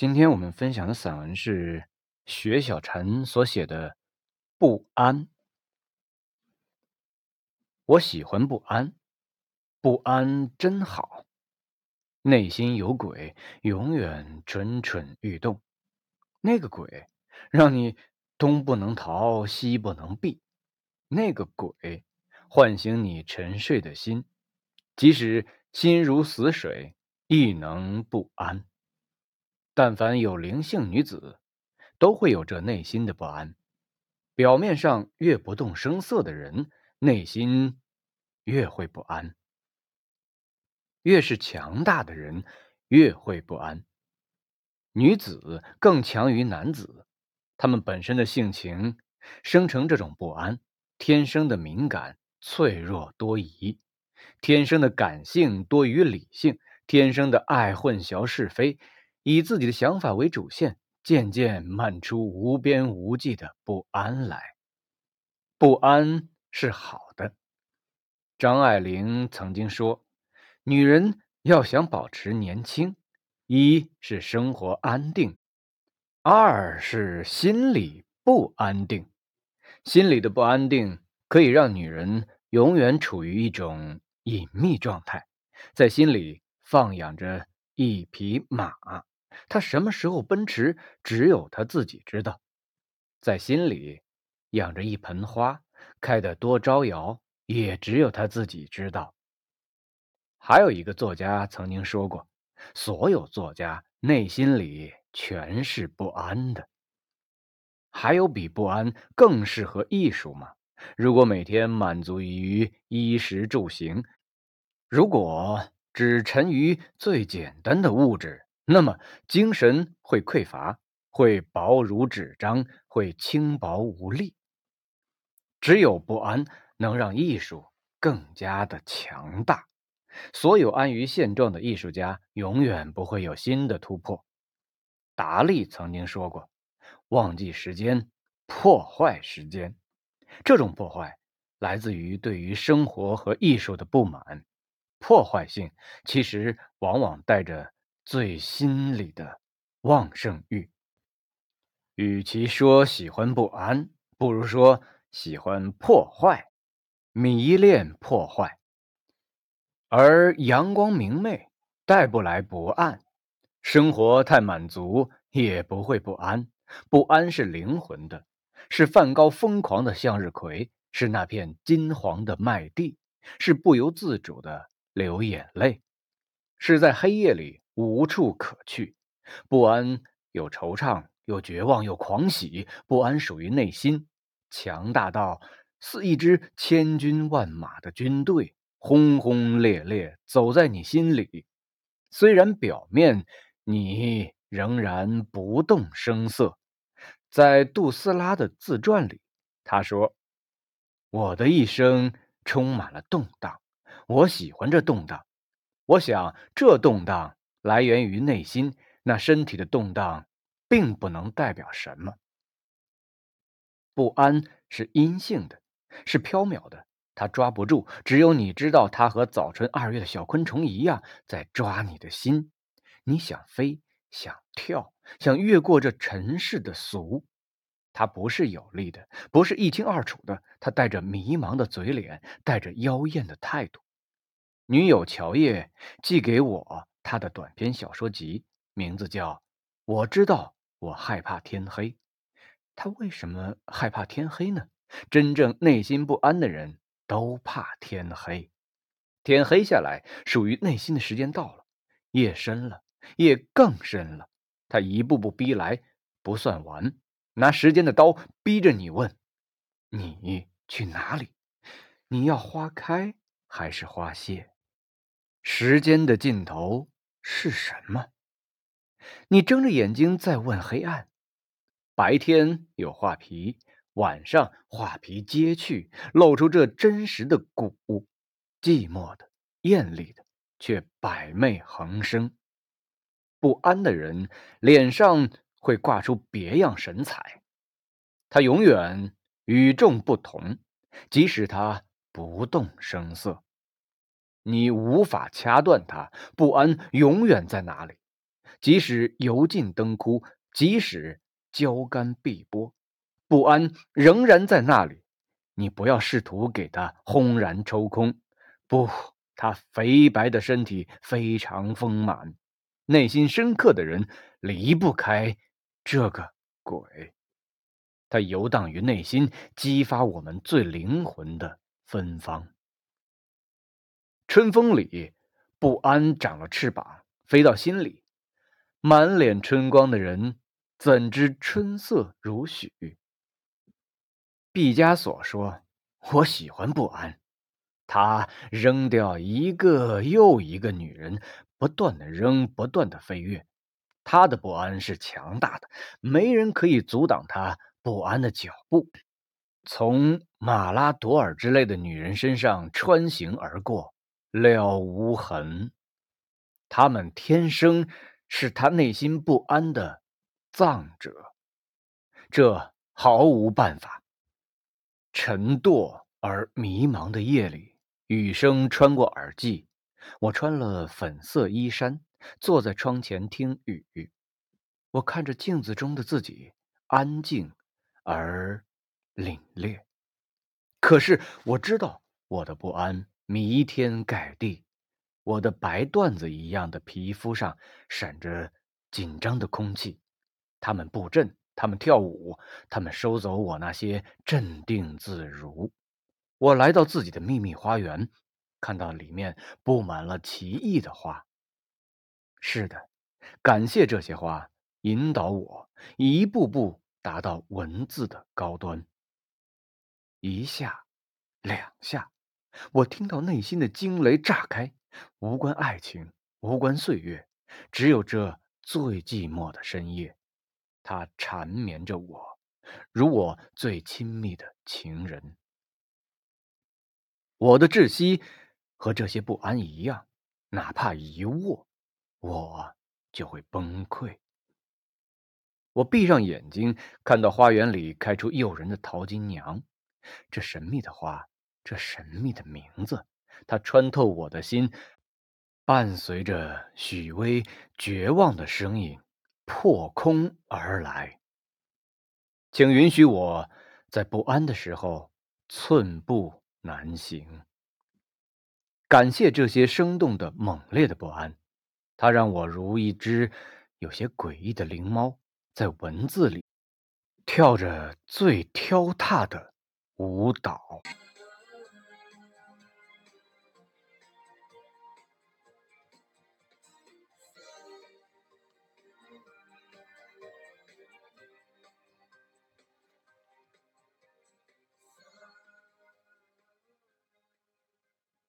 今天我们分享的散文是雪小晨所写的《不安》。我喜欢不安，不安真好。内心有鬼，永远蠢蠢欲动。那个鬼让你东不能逃，西不能避。那个鬼唤醒你沉睡的心，即使心如死水，亦能不安。但凡有灵性女子，都会有这内心的不安。表面上越不动声色的人，内心越会不安；越是强大的人，越会不安。女子更强于男子，他们本身的性情生成这种不安，天生的敏感、脆弱、多疑，天生的感性多于理性，天生的爱混淆是非。以自己的想法为主线，渐渐漫出无边无际的不安来。不安是好的。张爱玲曾经说：“女人要想保持年轻，一是生活安定，二是心里不安定。心里的不安定可以让女人永远处于一种隐秘状态，在心里放养着一匹马。”他什么时候奔驰，只有他自己知道。在心里养着一盆花，开得多招摇，也只有他自己知道。还有一个作家曾经说过：“所有作家内心里全是不安的。”还有比不安更适合艺术吗？如果每天满足于衣食住行，如果只沉于最简单的物质。那么，精神会匮乏，会薄如纸张，会轻薄无力。只有不安能让艺术更加的强大。所有安于现状的艺术家，永远不会有新的突破。达利曾经说过：“忘记时间，破坏时间。”这种破坏来自于对于生活和艺术的不满。破坏性其实往往带着。最心里的旺盛欲，与其说喜欢不安，不如说喜欢破坏，迷恋破坏。而阳光明媚带不来不安，生活太满足也不会不安。不安是灵魂的，是梵高疯狂的向日葵，是那片金黄的麦地，是不由自主的流眼泪，是在黑夜里。无处可去，不安有惆怅，有绝望，有狂喜。不安属于内心，强大到似一支千军万马的军队，轰轰烈烈走在你心里。虽然表面你仍然不动声色，在杜斯拉的自传里，他说：“我的一生充满了动荡，我喜欢这动荡。我想这动荡。”来源于内心，那身体的动荡，并不能代表什么。不安是阴性的，是飘渺的，它抓不住。只有你知道，它和早春二月的小昆虫一样，在抓你的心。你想飞，想跳，想越过这尘世的俗。它不是有力的，不是一清二楚的。它带着迷茫的嘴脸，带着妖艳的态度。女友乔叶寄给我。他的短篇小说集名字叫《我知道我害怕天黑》。他为什么害怕天黑呢？真正内心不安的人都怕天黑。天黑下来，属于内心的时间到了，夜深了，夜更深了。他一步步逼来，不算完，拿时间的刀逼着你问：你去哪里？你要花开还是花谢？时间的尽头。是什么？你睁着眼睛在问黑暗。白天有画皮，晚上画皮揭去，露出这真实的骨，寂寞的、艳丽的，却百媚横生。不安的人脸上会挂出别样神采，他永远与众不同，即使他不动声色。你无法掐断它，不安永远在哪里？即使油尽灯枯，即使焦干碧波，不安仍然在那里。你不要试图给它轰然抽空，不，它肥白的身体非常丰满，内心深刻的人离不开这个鬼。它游荡于内心，激发我们最灵魂的芬芳。春风里，不安长了翅膀，飞到心里。满脸春光的人，怎知春色如许？毕加索说：“我喜欢不安，他扔掉一个又一个女人，不断的扔，不断的飞跃。他的不安是强大的，没人可以阻挡他不安的脚步。从马拉朵尔之类的女人身上穿行而过。”了无痕，他们天生是他内心不安的葬者，这毫无办法。沉堕而迷茫的夜里，雨声穿过耳际，我穿了粉色衣衫，坐在窗前听雨。我看着镜子中的自己，安静而凛冽。可是我知道我的不安。弥天盖地，我的白缎子一样的皮肤上闪着紧张的空气。他们布阵，他们跳舞，他们收走我那些镇定自如。我来到自己的秘密花园，看到里面布满了奇异的花。是的，感谢这些花引导我一步步达到文字的高端。一下，两下。我听到内心的惊雷炸开，无关爱情，无关岁月，只有这最寂寞的深夜，它缠绵着我，如我最亲密的情人。我的窒息和这些不安一样，哪怕一握，我就会崩溃。我闭上眼睛，看到花园里开出诱人的桃金娘，这神秘的花。这神秘的名字，它穿透我的心，伴随着许巍绝望的声音，破空而来。请允许我在不安的时候寸步难行。感谢这些生动的、猛烈的不安，它让我如一只有些诡异的灵猫，在文字里跳着最挑踏的舞蹈。